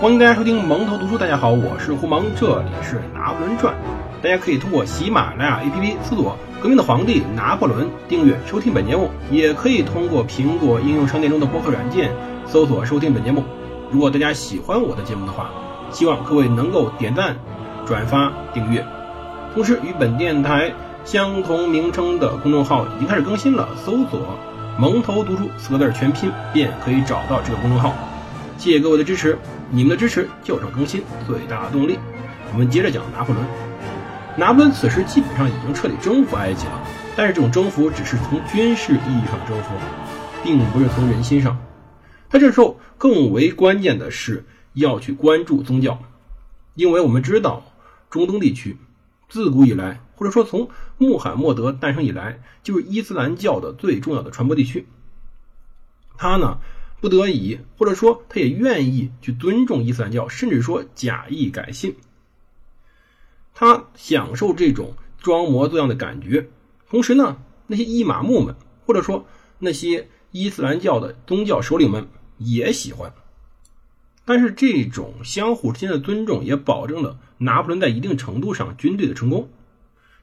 欢迎大家收听蒙头读书。大家好，我是胡蒙，这里是《拿破仑传》。大家可以通过喜马拉雅 APP 搜索“革命的皇帝拿破仑”，订阅收听本节目；也可以通过苹果应用商店中的播客软件搜索收听本节目。如果大家喜欢我的节目的话，希望各位能够点赞、转发、订阅。同时，与本电台相同名称的公众号已经开始更新了，搜索“蒙头读书”四个字全拼，便可以找到这个公众号。谢谢各位的支持，你们的支持就是更新最大的动力。我们接着讲拿破仑。拿破仑此时基本上已经彻底征服埃及了，但是这种征服只是从军事意义上征服，并不是从人心上。他这时候更为关键的是要去关注宗教，因为我们知道中东地区自古以来，或者说从穆罕默德诞生以来，就是伊斯兰教的最重要的传播地区。他呢？不得已，或者说他也愿意去尊重伊斯兰教，甚至说假意改信。他享受这种装模作样的感觉。同时呢，那些伊玛目们，或者说那些伊斯兰教的宗教首领们也喜欢。但是这种相互之间的尊重，也保证了拿破仑在一定程度上军队的成功。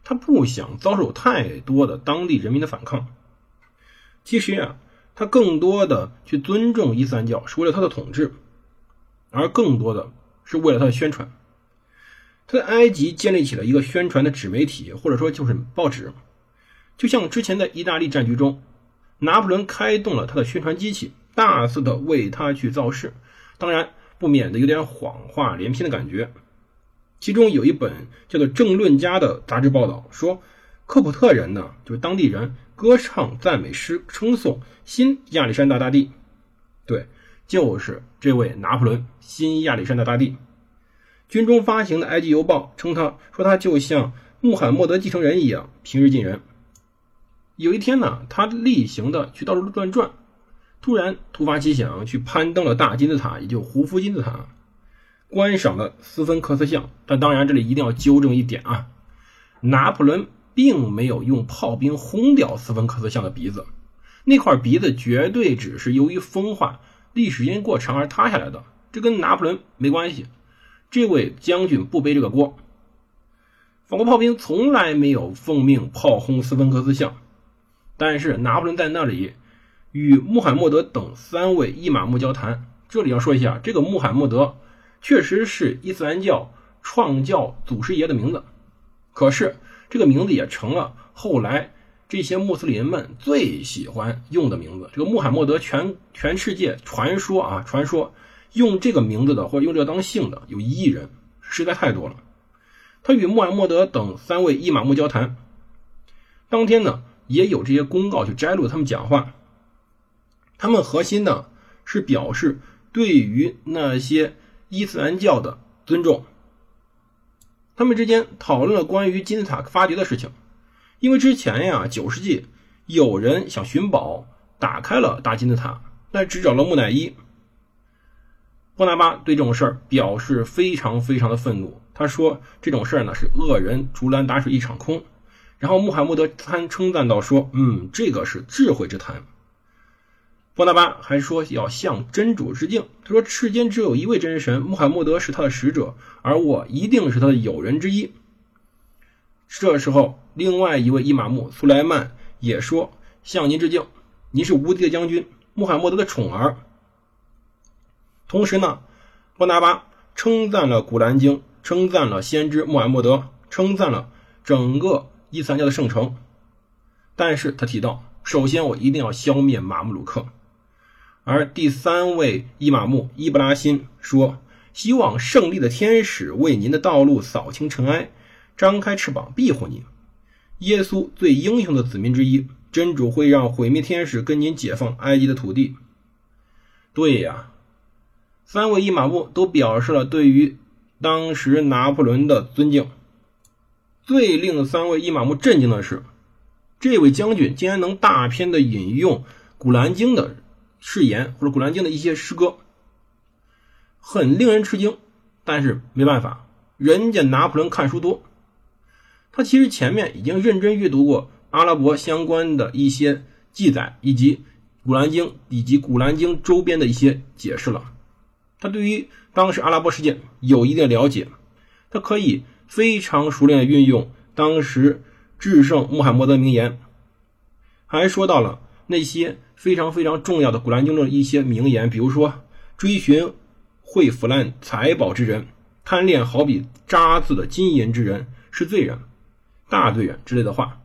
他不想遭受太多的当地人民的反抗。其实啊。他更多的去尊重伊斯兰教，是为了他的统治，而更多的是为了他的宣传。他在埃及建立起了一个宣传的纸媒体，或者说就是报纸，就像之前在意大利战局中，拿破仑开动了他的宣传机器，大肆的为他去造势，当然不免的有点谎话连篇的感觉。其中有一本叫做《政论家》的杂志报道说，科普特人呢，就是当地人。歌唱赞美诗，称颂新亚历山大大帝。对，就是这位拿破仑，新亚历山大大帝。军中发行的《埃及邮报》称他说他就像穆罕默德继承人一样，平日近人。有一天呢，他例行的去到处转转，突然突发奇想，去攀登了大金字塔，也就胡夫金字塔，观赏了斯芬克斯像。但当然，这里一定要纠正一点啊，拿破仑。并没有用炮兵轰掉斯芬克斯像的鼻子，那块鼻子绝对只是由于风化历史因过长而塌下来的，这跟拿破仑没关系。这位将军不背这个锅。法国炮兵从来没有奉命炮轰斯芬克斯像，但是拿破仑在那里与穆罕默德等三位伊玛目交谈。这里要说一下，这个穆罕默德确实是伊斯兰教创教祖师爷的名字，可是。这个名字也成了后来这些穆斯林们最喜欢用的名字。这个穆罕默德，全全世界传说啊，传说用这个名字的或者用这个当姓的有一亿人，实在太多了。他与穆罕默德等三位伊玛目交谈，当天呢也有这些公告去摘录他们讲话。他们核心呢是表示对于那些伊斯兰教的尊重。他们之间讨论了关于金字塔发掘的事情，因为之前呀，九世纪有人想寻宝，打开了大金字塔，但只找了木乃伊。波拿巴对这种事儿表示非常非常的愤怒，他说这种事儿呢是恶人竹篮打水一场空。然后穆罕默德参称赞道说：“嗯，这个是智慧之谈。”波拿巴还说要向真主致敬。他说：“世间只有一位真神，穆罕默德是他的使者，而我一定是他的友人之一。”这时候，另外一位伊玛目苏莱曼也说：“向您致敬，您是无敌的将军，穆罕默德的宠儿。”同时呢，波拿巴称赞了《古兰经》，称赞了先知穆罕默德，称赞了整个伊斯兰教的圣城。但是他提到，首先我一定要消灭马穆鲁克。而第三位伊玛目伊布拉辛说：“希望胜利的天使为您的道路扫清尘埃，张开翅膀庇护您。耶稣最英雄的子民之一，真主会让毁灭天使跟您解放埃及的土地。”对呀，三位伊玛目都表示了对于当时拿破仑的尊敬。最令三位伊玛目震惊的是，这位将军竟然能大篇的引用《古兰经》的。誓言或者《古兰经》的一些诗歌，很令人吃惊。但是没办法，人家拿破仑看书多，他其实前面已经认真阅读过阿拉伯相关的一些记载，以及《古兰经》以及《古兰经》周边的一些解释了。他对于当时阿拉伯世界有一定了解，他可以非常熟练的运用当时至圣穆罕默德名言，还说到了那些非常非常重要的古兰经中的一些名言，比如说追寻会腐烂财宝之人，贪恋好比渣子的金银之人是罪人，大罪人之类的话。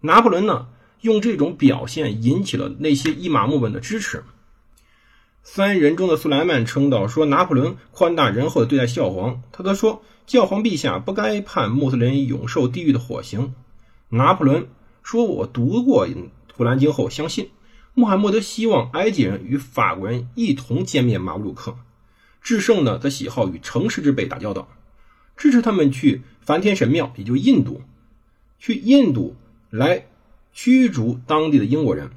拿破仑呢，用这种表现引起了那些伊玛目们的支持。三人中的苏莱曼称道说：“拿破仑宽大仁厚的对待教皇，他则说教皇陛下不该判穆斯林永受地狱的火刑。”拿破仑说：“我读过《布兰经》后，相信穆罕默德希望埃及人与法国人一同歼灭马乌鲁克。智胜呢，则喜好与诚实之辈打交道，支持他们去梵天神庙，也就印度，去印度。”来驱逐当地的英国人，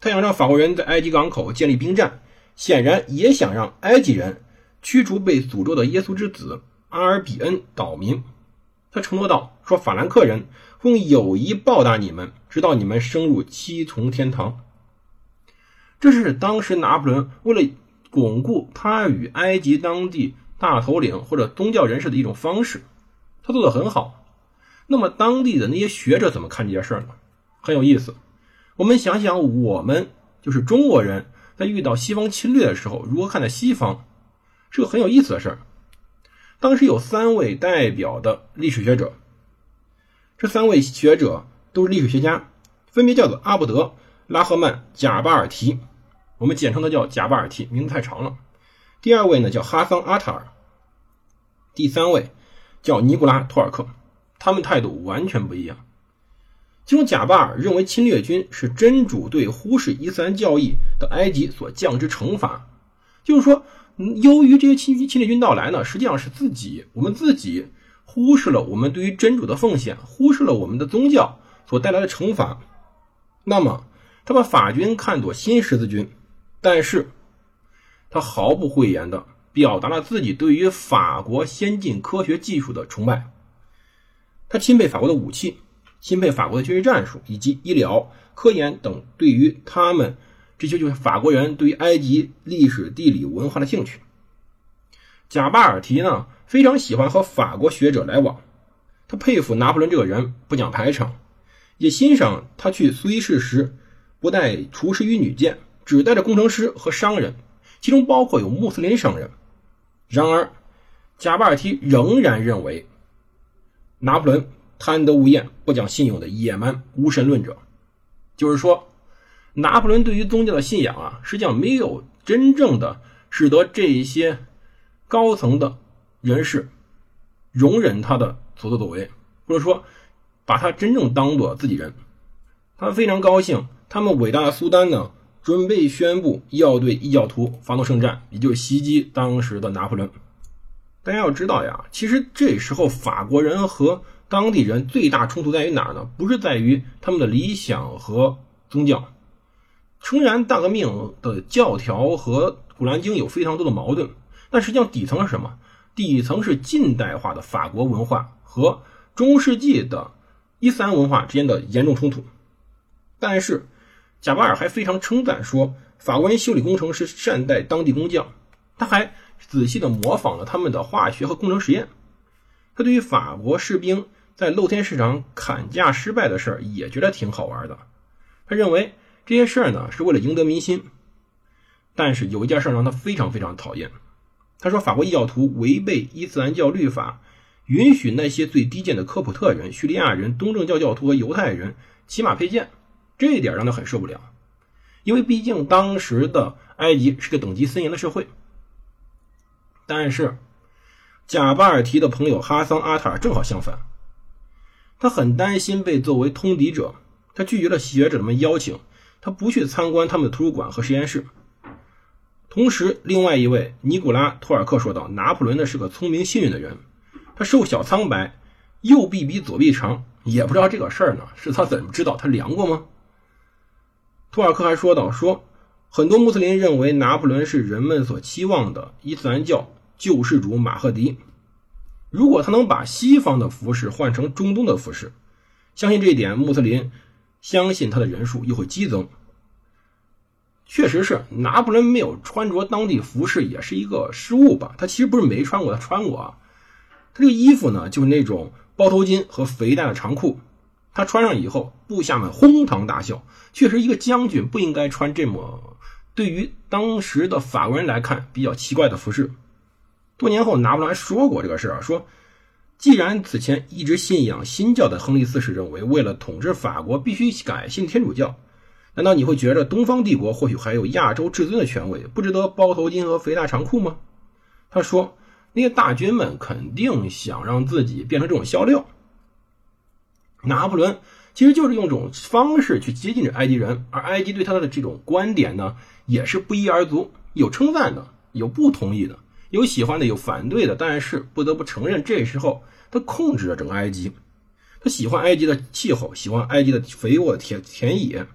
他想让法国人在埃及港口建立兵站，显然也想让埃及人驱逐被诅咒的耶稣之子阿尔比恩岛民。他承诺道：“说法兰克人会用友谊报答你们，直到你们升入七重天堂。”这是当时拿破仑为了巩固他与埃及当地大头领或者宗教人士的一种方式，他做的很好。那么当地的那些学者怎么看这件事呢？很有意思。我们想想，我们就是中国人在遇到西方侵略的时候，如何看待西方，是个很有意思的事儿。当时有三位代表的历史学者，这三位学者都是历史学家，分别叫做阿布德·拉赫曼·贾巴尔提，我们简称他叫贾巴尔提，名字太长了。第二位呢叫哈桑·阿塔尔，第三位叫尼古拉·托尔克。他们态度完全不一样。其中，贾巴尔认为侵略军是真主对忽视伊斯兰教义的埃及所降之惩罚，就是说，由于这些侵侵略军到来呢，实际上是自己我们自己忽视了我们对于真主的奉献，忽视了我们的宗教所带来的惩罚。那么，他把法军看作新十字军，但是他毫不讳言的表达了自己对于法国先进科学技术的崇拜。他钦佩法国的武器，钦佩法国的军事战术以及医疗、科研等，对于他们这些就是法国人对于埃及历史、地理、文化的兴趣。贾巴尔提呢非常喜欢和法国学者来往，他佩服拿破仑这个人不讲排场，也欣赏他去苏伊士时不带厨师与女监，只带着工程师和商人，其中包括有穆斯林商人。然而，贾巴尔提仍然认为。拿破仑贪得无厌、不讲信用的野蛮无神论者，就是说，拿破仑对于宗教的信仰啊，实际上没有真正的使得这一些高层的人士容忍他的所作所为，或者说把他真正当做自己人。他非常高兴，他们伟大的苏丹呢，准备宣布要对异教徒发动圣战，也就是袭击当时的拿破仑。大家要知道呀，其实这时候法国人和当地人最大冲突在于哪呢？不是在于他们的理想和宗教。诚然，大革命的教条和《古兰经》有非常多的矛盾，但实际上底层是什么？底层是近代化的法国文化和中世纪的伊斯兰文化之间的严重冲突。但是，贾巴尔还非常称赞说，法国人修理工程是善待当地工匠。他还。仔细的模仿了他们的化学和工程实验。他对于法国士兵在露天市场砍价失败的事儿也觉得挺好玩的。他认为这些事儿呢是为了赢得民心。但是有一件事让他非常非常讨厌。他说法国异教徒违背伊斯兰教律法，允许那些最低贱的科普特人、叙利亚人、东正教教徒和犹太人骑马佩剑，这一点让他很受不了。因为毕竟当时的埃及是个等级森严的社会。但是，贾巴尔提的朋友哈桑阿塔尔正好相反，他很担心被作为通敌者，他拒绝了学者们邀请，他不去参观他们的图书馆和实验室。同时，另外一位尼古拉托尔克说道：“拿破仑呢是个聪明幸运的人，他瘦小苍白，右臂比左臂长，也不知道这个事儿呢是他怎么知道？他量过吗？”托尔克还说道：“说很多穆斯林认为拿破仑是人们所期望的伊斯兰教。”救世主马赫迪，如果他能把西方的服饰换成中东的服饰，相信这一点，穆斯林相信他的人数又会激增。确实是拿破仑没有穿着当地服饰也是一个失误吧？他其实不是没穿过，他穿过啊。他这个衣服呢，就是那种包头巾和肥大的长裤。他穿上以后，部下们哄堂大笑。确实，一个将军不应该穿这么对于当时的法国人来看比较奇怪的服饰。多年后，拿破仑还说过这个事儿，说既然此前一直信仰新教的亨利四世认为，为了统治法国必须改信天主教，难道你会觉得东方帝国或许还有亚洲至尊的权威，不值得包头巾和肥大长裤吗？他说，那些大军们肯定想让自己变成这种笑料。拿破仑其实就是用这种方式去接近着埃及人，而埃及对他的这种观点呢，也是不一而足，有称赞的，有不同意的，有喜欢的，有反对的。但是不得不承认，这时候他控制着整个埃及，他喜欢埃及的气候，喜欢埃及的肥沃的田田野，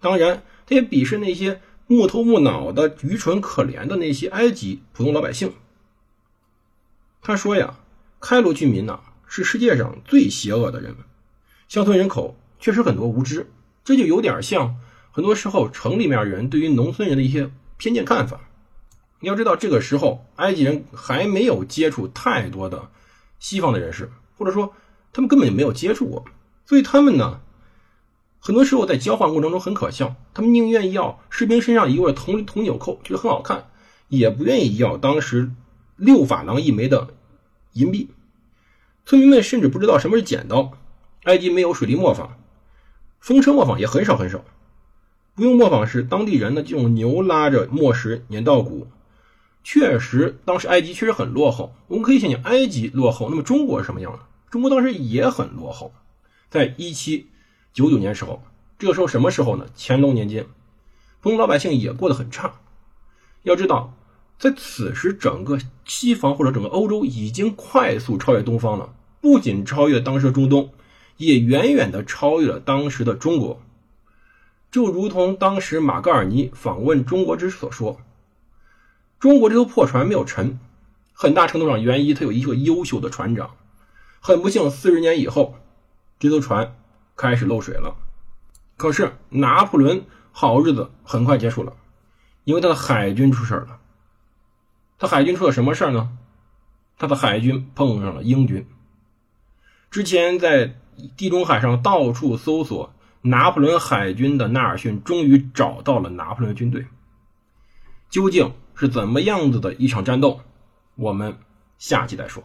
当然他也鄙视那些木头木脑的、愚蠢可怜的那些埃及普通老百姓。他说呀，开罗居民呢是世界上最邪恶的人。乡村人口确实很多无知，这就有点像很多时候城里面人对于农村人的一些偏见看法。你要知道，这个时候埃及人还没有接触太多的西方的人士，或者说他们根本就没有接触过，所以他们呢，很多时候在交换过程中很可笑。他们宁愿要士兵身上一块铜铜纽扣，觉得很好看，也不愿意要当时六法郎一枚的银币。村民们甚至不知道什么是剪刀。埃及没有水力磨坊，风车磨坊也很少很少。不用磨坊时，当地人呢就用牛拉着磨石碾稻谷。确实，当时埃及确实很落后。我们可以想想，埃及落后，那么中国是什么样的？中国当时也很落后。在一七九九年时候，这个时候什么时候呢？乾隆年间，普通老百姓也过得很差。要知道，在此时，整个西方或者整个欧洲已经快速超越东方了，不仅超越当时的中东。也远远的超越了当时的中国，就如同当时马格尔尼访问中国之时所说：“中国这艘破船没有沉，很大程度上源于他有一个优秀的船长。很不幸，四十年以后，这艘船开始漏水了。可是拿破仑好日子很快结束了，因为他的海军出事了。他海军出了什么事呢？他的海军碰上了英军。之前在。地中海上到处搜索拿破仑海军的纳尔逊，终于找到了拿破仑军队。究竟是怎么样子的一场战斗？我们下期再说。